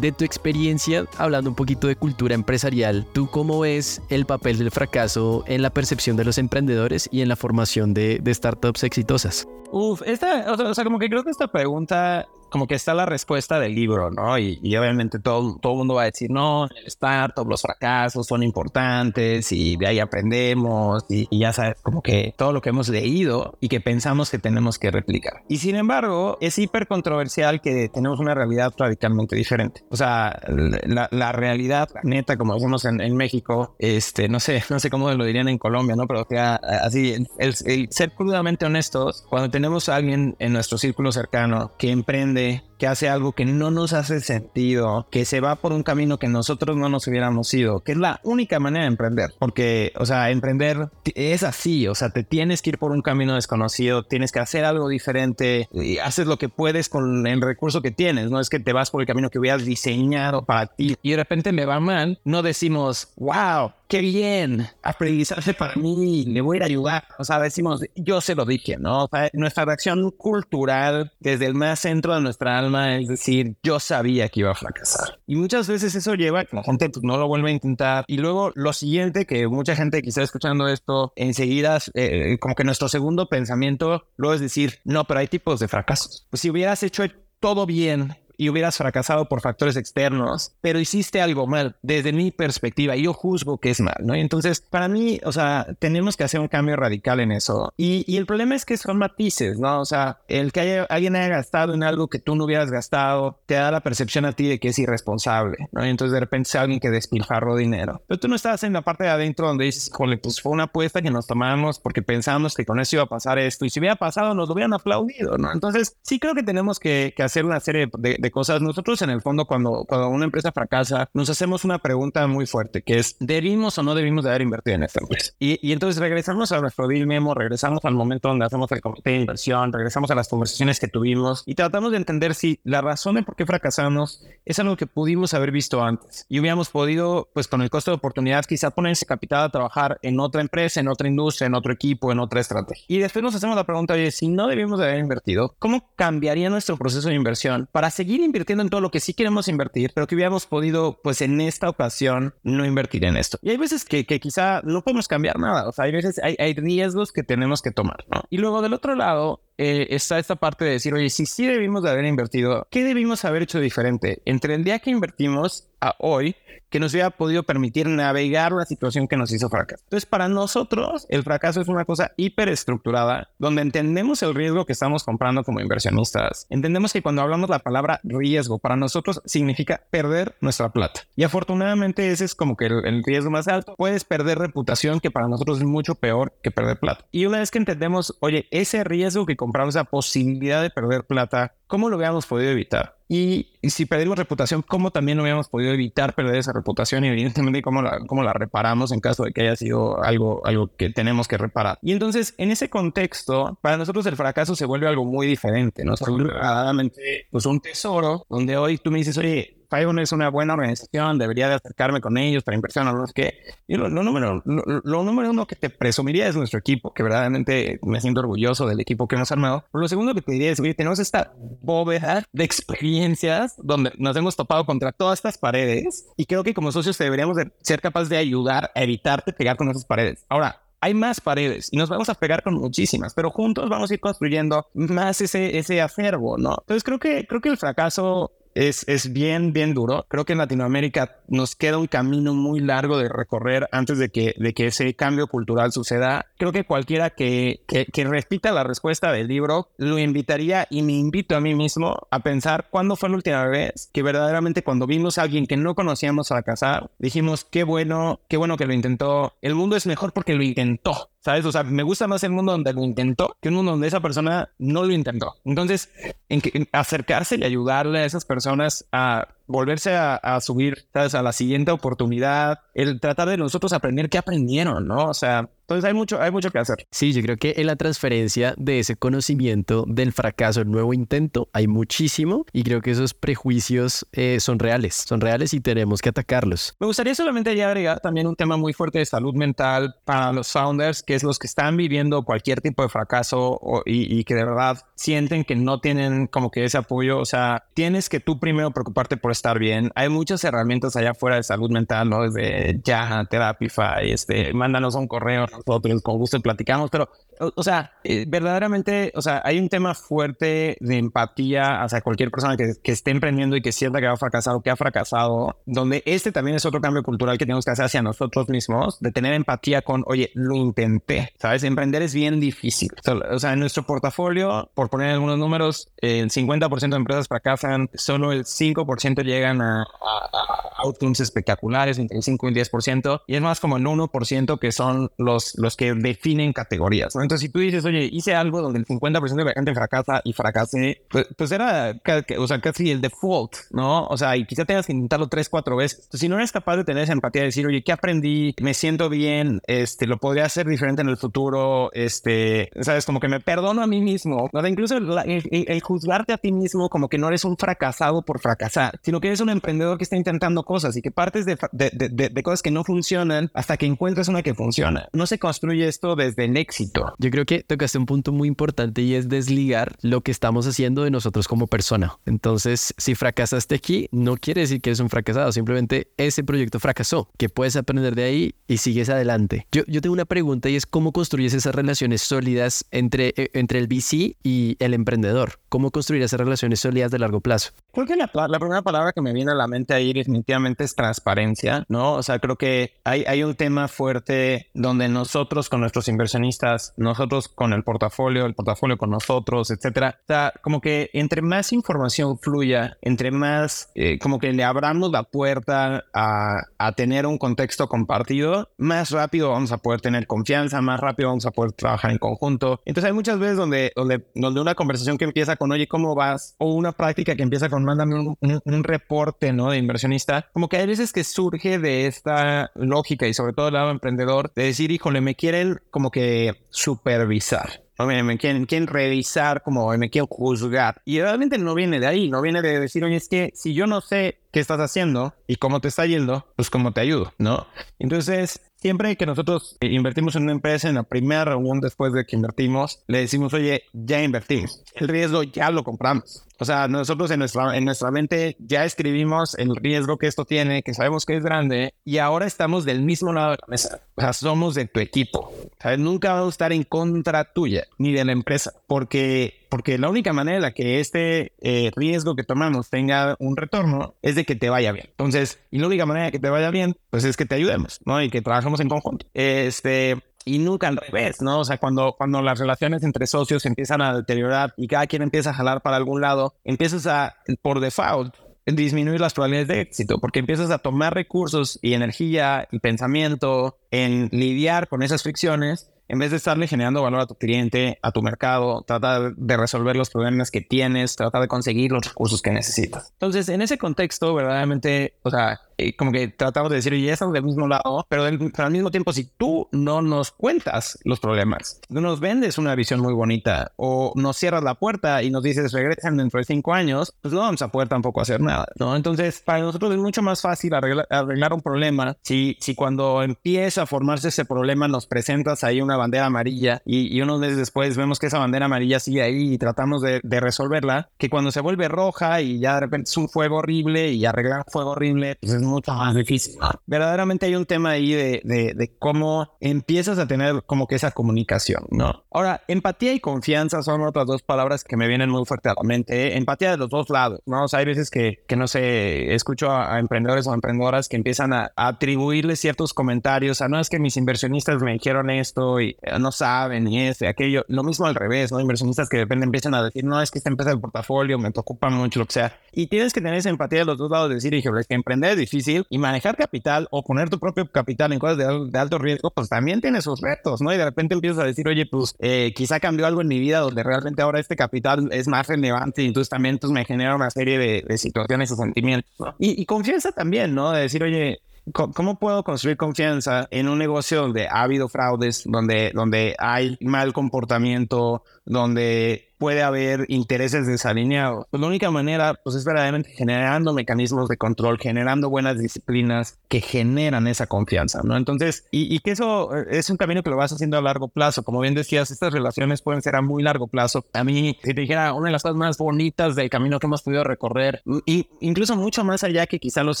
De tu experiencia, hablando un poquito de cultura empresarial, ¿tú cómo ves el papel del fracaso en la percepción de los emprendedores y en la formación de, startups exitosas? Uf, esta, o sea, como que creo que esta pregunta como que está la respuesta del libro, ¿no? Y, obviamente todo, todo mundo va a decir, no, el startup, los fracasos son importantes y de ahí aprendemos y, ya sabes, como que todo lo que hemos leído y que pensamos que tenemos que replicar. Y sin embargo, es hiper controversial que tenemos una realidad radicalmente diferente. O sea, la, realidad neta, como decimos en, México, este, no sé, no sé cómo lo dirían en Colombia, ¿no? Pero que así, el, el ser crudamente honestos, cuando tenemos a alguien en nuestro círculo cercano que emprende tarde que hace algo que no nos hace sentido, que se va por un camino que nosotros no nos hubiéramos ido, que es la única manera de emprender. Porque, o sea, emprender es así, o sea, te tienes que ir por un camino desconocido, tienes que hacer algo diferente y haces lo que puedes con el recurso que tienes, no es que te vas por el camino que hubieras diseñado para ti y de repente me va mal, no decimos, wow, qué bien, aprendizaje para mí, le voy a ir a ayudar. O sea, decimos, yo se lo dije, ¿no? O sea, nuestra reacción cultural desde el más centro de nuestra alma es decir, yo sabía que iba a fracasar. Y muchas veces eso lleva a que la gente pues, no lo vuelva a intentar. Y luego lo siguiente, que mucha gente que está escuchando esto, enseguida, eh, como que nuestro segundo pensamiento luego es decir, no, pero hay tipos de fracasos. Pues si hubieras hecho todo bien y hubieras fracasado por factores externos, pero hiciste algo mal desde mi perspectiva yo juzgo que es mal, ¿no? Entonces, para mí, o sea, tenemos que hacer un cambio radical en eso. Y, y el problema es que son matices, ¿no? O sea, el que haya, alguien haya gastado en algo que tú no hubieras gastado, te da la percepción a ti de que es irresponsable, ¿no? Y entonces de repente es alguien que despilfarró dinero. Pero tú no estás en la parte de adentro donde dices, joder, pues fue una apuesta que nos tomamos porque pensamos que con eso iba a pasar esto y si hubiera pasado nos lo hubieran aplaudido, ¿no? Entonces, sí creo que tenemos que, que hacer una serie de, de cosas. Nosotros en el fondo cuando, cuando una empresa fracasa, nos hacemos una pregunta muy fuerte, que es, ¿debimos o no debimos de haber invertido en esta empresa? Y, y entonces regresamos a nuestro deal memo, regresamos al momento donde hacemos el comité de inversión, regresamos a las conversaciones que tuvimos y tratamos de entender si la razón de por qué fracasamos es algo que pudimos haber visto antes y hubiéramos podido, pues con el costo de oportunidad, quizá poner ese capital a trabajar en otra empresa, en otra industria, en otro equipo, en otra estrategia. Y después nos hacemos la pregunta, oye, si no debimos de haber invertido, ¿cómo cambiaría nuestro proceso de inversión para seguir invirtiendo en todo lo que sí queremos invertir, pero que hubiéramos podido, pues en esta ocasión, no invertir en esto. Y hay veces que, que quizá no podemos cambiar nada, o sea, hay veces, hay, hay riesgos que tenemos que tomar, ¿no? Y luego del otro lado, eh, está esta parte de decir, oye, si sí debimos de haber invertido, ¿qué debimos haber hecho diferente entre el día que invertimos a hoy que nos hubiera podido permitir navegar la situación que nos hizo fracaso. Entonces, para nosotros, el fracaso es una cosa hiperestructurada, donde entendemos el riesgo que estamos comprando como inversionistas. Entendemos que cuando hablamos la palabra riesgo, para nosotros significa perder nuestra plata. Y afortunadamente ese es como que el, el riesgo más alto. Puedes perder reputación, que para nosotros es mucho peor que perder plata. Y una vez que entendemos, oye, ese riesgo que compramos, esa posibilidad de perder plata, ¿cómo lo habíamos podido evitar? Y, si perdimos reputación, ¿cómo también habíamos podido evitar perder esa reputación? Y evidentemente, ¿cómo la, cómo la reparamos en caso de que haya sido algo, algo que tenemos que reparar? Y entonces, en ese contexto, para nosotros el fracaso se vuelve algo muy diferente, ¿no? Se vuelve verdaderamente pues, un tesoro donde hoy tú me dices, oye, Fiverr es una buena organización, debería de acercarme con ellos para inversión, no que y lo, número, lo, número uno que te presumiría es nuestro equipo, que verdaderamente me siento orgulloso del equipo que hemos armado. Pero lo segundo que te diría es, oye, tenemos esta bóveda de experiencias donde nos hemos topado contra todas estas paredes y creo que como socios deberíamos de ser capaces de ayudar a evitarte pegar con esas paredes. Ahora, hay más paredes y nos vamos a pegar con muchísimas, pero juntos vamos a ir construyendo más ese, ese acervo, ¿no? Entonces creo que, creo que el fracaso es, es bien, bien duro. Creo que en Latinoamérica nos queda un camino muy largo de recorrer antes de que, de que ese cambio cultural suceda. Creo que cualquiera que, que, que repita la respuesta del libro lo invitaría y me invito a mí mismo a pensar cuándo fue la última vez que verdaderamente cuando vimos a alguien que no conocíamos a casar, dijimos, qué bueno, qué bueno que lo intentó. El mundo es mejor porque lo intentó. ¿Sabes? O sea, me gusta más el mundo donde lo intentó que un mundo donde esa persona no lo intentó. Entonces, en, que, acercarse y ayudarle a esas personas a volverse a, a subir, ¿sabes? A la siguiente oportunidad, el tratar de nosotros aprender qué aprendieron, ¿no? O sea, entonces hay mucho, hay mucho que hacer. Sí, yo creo que en la transferencia de ese conocimiento del fracaso, el nuevo intento, hay muchísimo y creo que esos prejuicios eh, son reales, son reales y tenemos que atacarlos. Me gustaría solamente ya agregar también un tema muy fuerte de salud mental para los founders, que es los que están viviendo cualquier tipo de fracaso y, y que de verdad sienten que no tienen como que ese apoyo. O sea, tienes que tú primero preocuparte por estar bien. Hay muchas herramientas allá afuera de salud mental, ¿no? Desde ya, Therapify, este, mándanos un correo nosotros con gusto platicamos, pero o, sea, eh, verdaderamente, o sea, hay un tema fuerte de empatía hacia cualquier persona que, que, esté emprendiendo y que sienta que va a fracasar o que ha fracasado, donde este también es otro cambio cultural que tenemos que hacer hacia nosotros mismos, de tener empatía con, oye, lo intenté, ¿sabes? Emprender es bien difícil. O sea, en nuestro portafolio, por poner algunos números, el 50% de empresas fracasan, solo el 5% llegan a, a, a outcomes espectaculares, entre el 5 y el 10%, y es más como el 1% que son los, los que definen categorías. Entonces, si tú dices, oye, hice algo donde el 50% de la gente fracasa y fracasé, pues, pues era o sea, casi el default, ¿no? O sea, y quizá tengas que intentarlo tres, cuatro veces. Entonces, si no eres capaz de tener esa empatía de decir, oye, ¿qué aprendí? Me siento bien, este, lo podría hacer diferente en el futuro, este, sabes, como que me perdono a mí mismo. ¿no? Incluso el, el, juzgarte a ti mismo como que no eres un fracasado por fracasar, sino que eres un emprendedor que está intentando cosas y que partes de, de, de, de cosas que no funcionan hasta que encuentras una que funciona. No se construye esto desde el éxito. Yo creo que tocaste un punto muy importante y es desligar lo que estamos haciendo de nosotros como persona. Entonces, si fracasaste aquí, no quiere decir que eres un fracasado, simplemente ese proyecto fracasó, que puedes aprender de ahí y sigues adelante. Yo, yo tengo una pregunta y es cómo construyes esas relaciones sólidas entre, eh, entre el VC y el emprendedor. ¿Cómo construir esas relaciones sólidas de largo plazo? Creo que la, la, primera palabra que me viene a la mente ahí definitivamente es transparencia, ¿no? O sea, creo que hay, hay un tema fuerte donde nosotros con nuestros inversionistas nosotros con el portafolio, el portafolio con nosotros, etcétera. O sea, como que entre más información fluya, entre más eh, como que le abramos la puerta a, a, tener un contexto compartido, más rápido vamos a poder tener confianza, más rápido vamos a poder trabajar en conjunto. Entonces hay muchas veces donde, donde, donde una conversación que empieza con, oye, ¿cómo vas? O una práctica que empieza con, mándame un reporte, ¿no? De inversionista. Como que hay veces que surge de esta lógica y sobre todo el lado emprendedor de decir, híjole, me quieren como que supervisar. ¿no? Me, me, quieren, quieren revisar, como me quieren juzgar. Y realmente no viene de ahí, no viene de decir, oye, es que si yo no sé qué estás haciendo y cómo te está yendo, pues cómo te ayudo, ¿no? Entonces, siempre que nosotros invertimos en una empresa, en la primera reunión después de que invertimos, le decimos, oye, ya invertimos. El riesgo ya lo compramos. O sea, nosotros en nuestra, en nuestra mente ya escribimos el riesgo que esto tiene, que sabemos que es grande, y ahora estamos del mismo lado de la mesa. O sea, somos de tu equipo. Sea, nunca vamos a estar en contra tuya ni de la empresa, porque, porque la única manera que este eh, riesgo que tomamos tenga un retorno es de que te vaya bien. Entonces, y la única manera que te vaya bien, pues es que te ayudemos, ¿no? Y que trabajemos en conjunto. Este, y nunca al revés, ¿no? O sea, cuando, cuando las relaciones entre socios empiezan a deteriorar y cada quien empieza a jalar para algún lado, empiezas a, por default, disminuir las probabilidades de éxito, porque empiezas a tomar recursos y energía y pensamiento en lidiar con esas fricciones en vez de estarle generando valor a tu cliente, a tu mercado, tratar de resolver los problemas que tienes, tratar de conseguir los recursos que necesitas. Entonces, en ese contexto, verdaderamente, o sea, eh, como que tratamos de decir, oye, estamos del mismo lado, pero, del, pero, al mismo tiempo, si tú no nos cuentas los problemas, no nos vendes una visión muy bonita o nos cierras la puerta y nos dices, regresan dentro de cinco años, pues no vamos a poder tampoco hacer nada, ¿no? Entonces, para nosotros es mucho más fácil arreglar, arreglar un problema si, si cuando empieza a formarse ese problema nos presentas ahí una bandera amarilla y, y, unos meses después vemos que esa bandera amarilla sigue ahí y tratamos de, de, resolverla, que cuando se vuelve roja y ya de repente es un fuego horrible y arreglar fuego horrible, pues es mucho más difícil. Verdaderamente hay un tema ahí de, de, de, cómo empiezas a tener como que esa comunicación, ¿no? Ahora, empatía y confianza son otras dos palabras que me vienen muy fuerte a la mente. ¿eh? Empatía de los dos lados, ¿no? O sea, hay veces que, que no sé, escucho a, a emprendedores o emprendedoras que empiezan a, a, atribuirle ciertos comentarios a, no, es que mis inversionistas me dijeron esto y eh, no saben y ese, aquello. Lo mismo al revés, ¿no? Inversionistas que de repente empiezan a decir, no, es que esta empresa del portafolio me preocupa mucho, lo que sea. Y tienes que tener esa empatía de los dos lados, decir, dije, es que emprender es difícil y manejar capital o poner tu propio capital en cosas de, alto riesgo, pues también tiene sus retos, ¿no? Y de repente empiezas a decir, oye, pues eh, quizá cambió algo en mi vida donde realmente ahora este capital es más relevante y entonces también pues, me genera una serie de, situaciones y sentimientos, ¿no? Y, y confianza también, ¿no? De decir, oye, ¿Cómo puedo construir confianza en un negocio donde ha habido fraudes, donde, donde hay mal comportamiento, donde puede haber intereses desalineados. Pues la única manera, pues es verdaderamente generando mecanismos de control, generando buenas disciplinas que generan esa confianza, ¿no? Entonces, y, que eso eh, es un camino que lo vas haciendo a largo plazo. Como bien decías, estas relaciones pueden ser a muy largo plazo. A mí, si te dijera, una de las cosas más bonitas del camino que hemos podido recorrer, y incluso mucho más allá que quizá los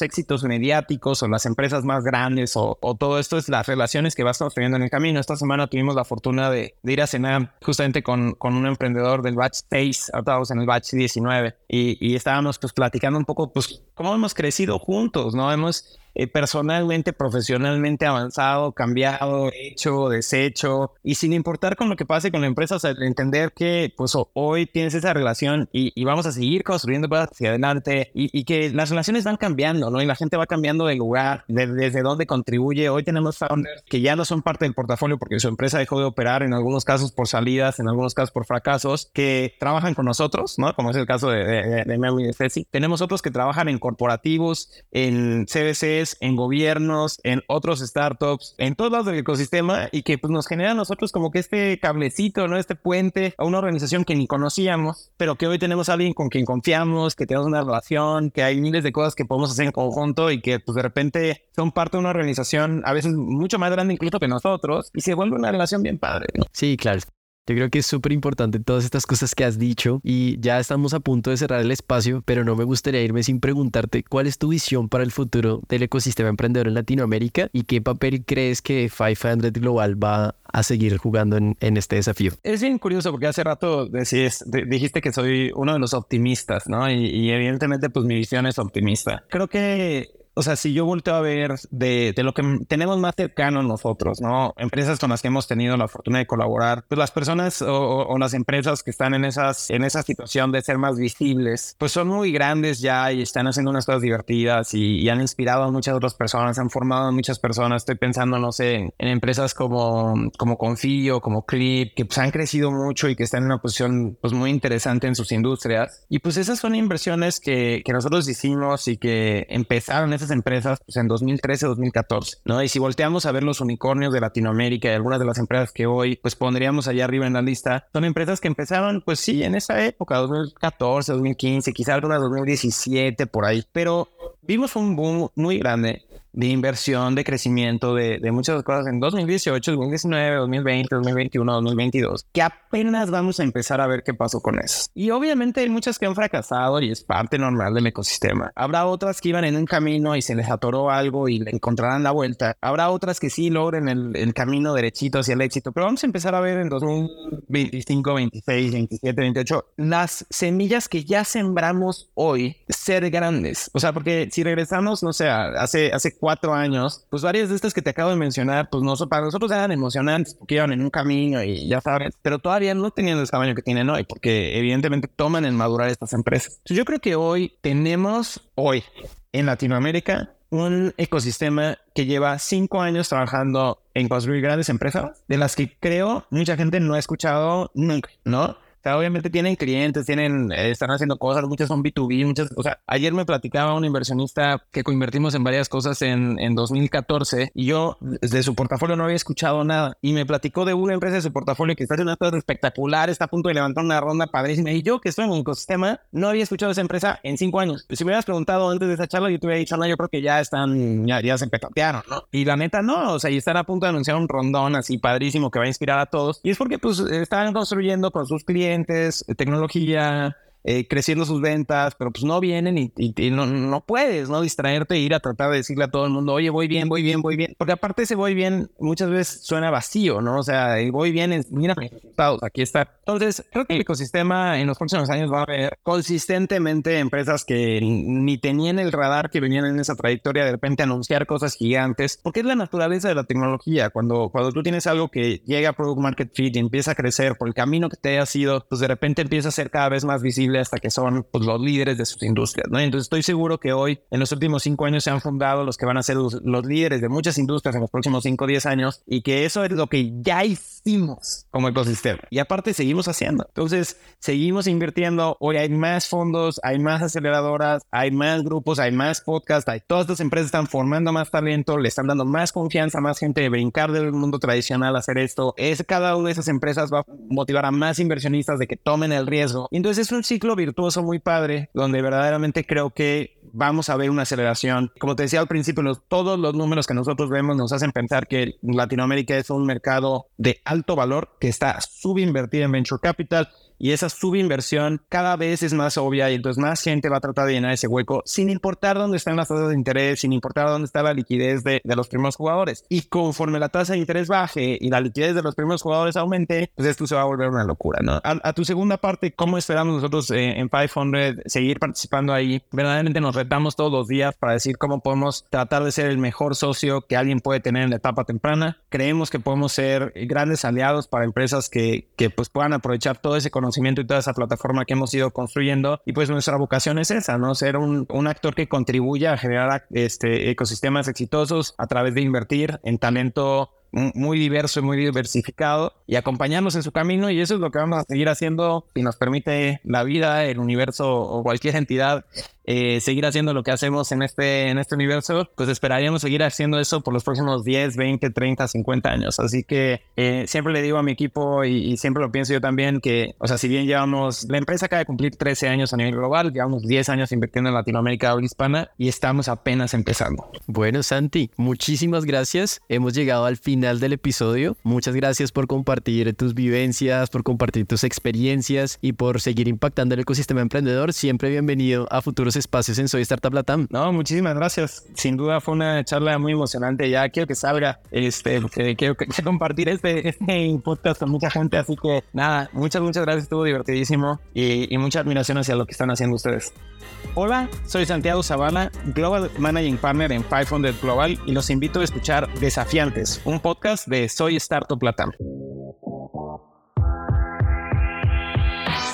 éxitos mediáticos o las empresas más grandes o, todo esto, es las relaciones que vas construyendo en el camino. Esta semana tuvimos la fortuna de, de ir a cenar justamente con, con un emprendedor del batch 6, estábamos en el batch 19 y, y estábamos pues platicando un poco pues cómo hemos crecido juntos, ¿no? Hemos eh, personalmente, profesionalmente avanzado, cambiado, hecho, deshecho, y sin importar con lo que pase con la empresa, o sea, entender que pues hoy tienes esa relación y, vamos a seguir construyendo hacia adelante y, que las relaciones van cambiando, ¿no? Y la gente va cambiando de lugar, desde dónde contribuye. Hoy tenemos founders que ya no son parte del portafolio porque su empresa dejó de operar, en algunos casos por salidas, en algunos casos por fracasos, que trabajan con nosotros, ¿no? Como es el caso de, de, de, y de Ceci. Tenemos otros que trabajan en corporativos, en En gobiernos, en otros startups, en todos lados del ecosistema y que pues, nos genera a nosotros como que este cablecito, ¿no? Este puente a una organización que ni conocíamos, pero que hoy tenemos a alguien con quien confiamos, que tenemos una relación, que hay miles de cosas que podemos hacer en conjunto y que pues de repente son parte de una organización a veces mucho más grande incluso que nosotros y se vuelve una relación bien padre. Sí, claro. Yo creo que es súper importante todas estas cosas que has dicho y ya estamos a punto de cerrar el espacio, pero no me gustaría irme sin preguntarte cuál es tu visión para el futuro del ecosistema emprendedor en Latinoamérica y qué papel crees que 500 Global va a seguir jugando en, este desafío. Es bien curioso porque hace rato decís, dijiste que soy uno de los optimistas, ¿no? Y, y evidentemente pues mi visión es optimista. Creo que o sea, si yo vuelto a ver de, de, lo que tenemos más cercano nosotros, ¿no? Empresas con las que hemos tenido la fortuna de colaborar, pues las personas o, las empresas que están en, esas, en esa situación de ser más visibles, pues son muy grandes ya y están haciendo unas cosas divertidas y, han inspirado a muchas otras personas, han formado a muchas personas. Estoy pensando, no sé, en, empresas como, como Confío, como Clip, que pues han crecido mucho y que están en una posición pues muy interesante en sus industrias. Y pues esas son inversiones que, que nosotros hicimos y que empezaron esas empresas pues, en 2013, 2014, ¿no? Y si volteamos a ver los unicornios de Latinoamérica y algunas de las empresas que hoy pues pondríamos allá arriba en la lista, son empresas que empezaron pues sí en esa época, 2014, 2015, quizá algunas 2017 por ahí, pero vimos un boom muy grande de inversión, de crecimiento, de, de, muchas cosas en 2018, 2019, 2020, 2021, 2022, que apenas vamos a empezar a ver qué pasó con eso. Y obviamente hay muchas que han fracasado y es parte normal del ecosistema. Habrá otras que iban en un camino y se les atoró algo y le encontrarán la vuelta. Habrá otras que sí logren el, el camino derechito hacia el éxito, pero vamos a empezar a ver en 2025, 26, 27, 28 las semillas que ya sembramos hoy ser grandes. O sea, porque si regresamos, no sé, hace, hace cuatro años, pues varias de estas que te acabo de mencionar, pues no, para nosotros eran emocionantes porque iban en un camino y ya sabes, pero todavía no tenían el tamaño que tienen hoy porque evidentemente toman en madurar estas empresas. yo creo que hoy tenemos, hoy en Latinoamérica, un ecosistema que lleva cinco años trabajando en construir grandes empresas, de las que creo mucha gente no ha escuchado nunca, ¿no? Sea, obviamente tienen clientes, tienen, eh, están haciendo cosas, muchas son B2B, muchas, o sea, ayer me platicaba un inversionista que coinvertimos en varias cosas en, en 2014 y yo desde su portafolio no había escuchado nada y me platicó de una empresa de su portafolio que está haciendo una cosa espectacular, está a punto de levantar una ronda padrísima y yo que estoy en un ecosistema no había escuchado esa empresa en cinco años. Si me hubieras preguntado antes de esa charla, yo te hubiera dicho, no, yo creo que ya están, ya, ya se petatearon, ¿no? Y la neta no, o sea, y están a punto de anunciar un rondón así padrísimo que va a inspirar a todos y es porque pues están construyendo con sus clientes tecnología, eh, creciendo sus ventas, pero pues no vienen y, no, no, puedes, ¿no? Distraerte e ir a tratar de decirle a todo el mundo, oye, voy bien, voy bien, voy bien. Porque aparte ese voy bien muchas veces suena vacío, ¿no? O sea, el voy bien es, mira resultados, aquí está. Entonces, creo que el ecosistema en los próximos años va a haber consistentemente empresas que ni tenían el radar que venían en esa trayectoria de repente anunciar cosas gigantes, porque es la naturaleza de la tecnología. Cuando, cuando tú tienes algo que llega a Product Market Fit y empieza a crecer por el camino que te haya sido, pues de repente empieza a ser cada vez más visible hasta que son pues, los líderes de sus industrias. ¿no? Entonces estoy seguro que hoy, en los últimos cinco años, se han fundado los que van a ser los, líderes de muchas industrias en los próximos cinco o diez años y que eso es lo que ya hicimos como ecosistema. Y aparte seguimos haciendo. Entonces seguimos invirtiendo. Hoy hay más fondos, hay más aceleradoras, hay más grupos, hay más podcasts, hay todas estas empresas están formando más talento, le están dando más confianza a más gente de brincar del mundo tradicional a hacer esto. Es cada una de esas empresas va a motivar a más inversionistas de que tomen el riesgo. Entonces es un ciclo virtuoso muy padre donde verdaderamente creo que vamos a ver una aceleración. Como te decía al principio, todos los números que nosotros vemos nos hacen pensar que Latinoamérica es un mercado de alto valor que está subinvertido en venture capital y esa subinversión cada vez es más obvia y entonces más gente va a tratar de llenar ese hueco sin importar dónde están las tasas de interés, sin importar dónde está la liquidez de, los primeros jugadores. Y conforme la tasa de interés baje y la liquidez de los primeros jugadores aumente, pues esto se va a volver una locura, ¿no? A, tu segunda parte, ¿cómo esperamos nosotros eh, en 500 seguir participando ahí? Verdaderamente nos retamos todos los días para decir cómo podemos tratar de ser el mejor socio que alguien puede tener en la etapa temprana. Creemos que podemos ser grandes aliados para empresas que, que pues puedan aprovechar todo ese conocimiento conocimiento y toda esa plataforma que hemos ido construyendo. Y pues nuestra vocación es esa, ¿no? Ser un, un actor que contribuya a generar este, ecosistemas exitosos a través de invertir en talento muy diverso y muy diversificado y acompañarnos en su camino y eso es lo que vamos a seguir haciendo si nos permite la vida, el universo o cualquier entidad eh, seguir haciendo lo que hacemos en este, en este universo, pues esperaríamos seguir haciendo eso por los próximos 10, 20, 30, 50 años. Así que eh, siempre le digo a mi equipo y, siempre lo pienso yo también que, o sea, si bien llevamos, la empresa acaba de cumplir 13 años a nivel global, llevamos 10 años invirtiendo en Latinoamérica o hispana y estamos apenas empezando. Bueno, Santi, muchísimas gracias. Hemos llegado al final del episodio. Muchas gracias por compartir tus vivencias, por compartir tus experiencias y por seguir impactando el ecosistema emprendedor. Siempre bienvenido a futuros espacios en Soy Startup Latam. No, muchísimas gracias. Sin duda fue una charla muy emocionante. Ya quiero que salga, este, quiero, que, compartir este, este podcast con mucha gente. Así que nada, muchas, muchas gracias. Estuvo divertidísimo y, mucha admiración hacia lo que están haciendo ustedes. Hola, soy Santiago Zavala, Global Managing Partner en 500 Global y los invito a escuchar Desafiantes, un podcast de Soy Startup Latam.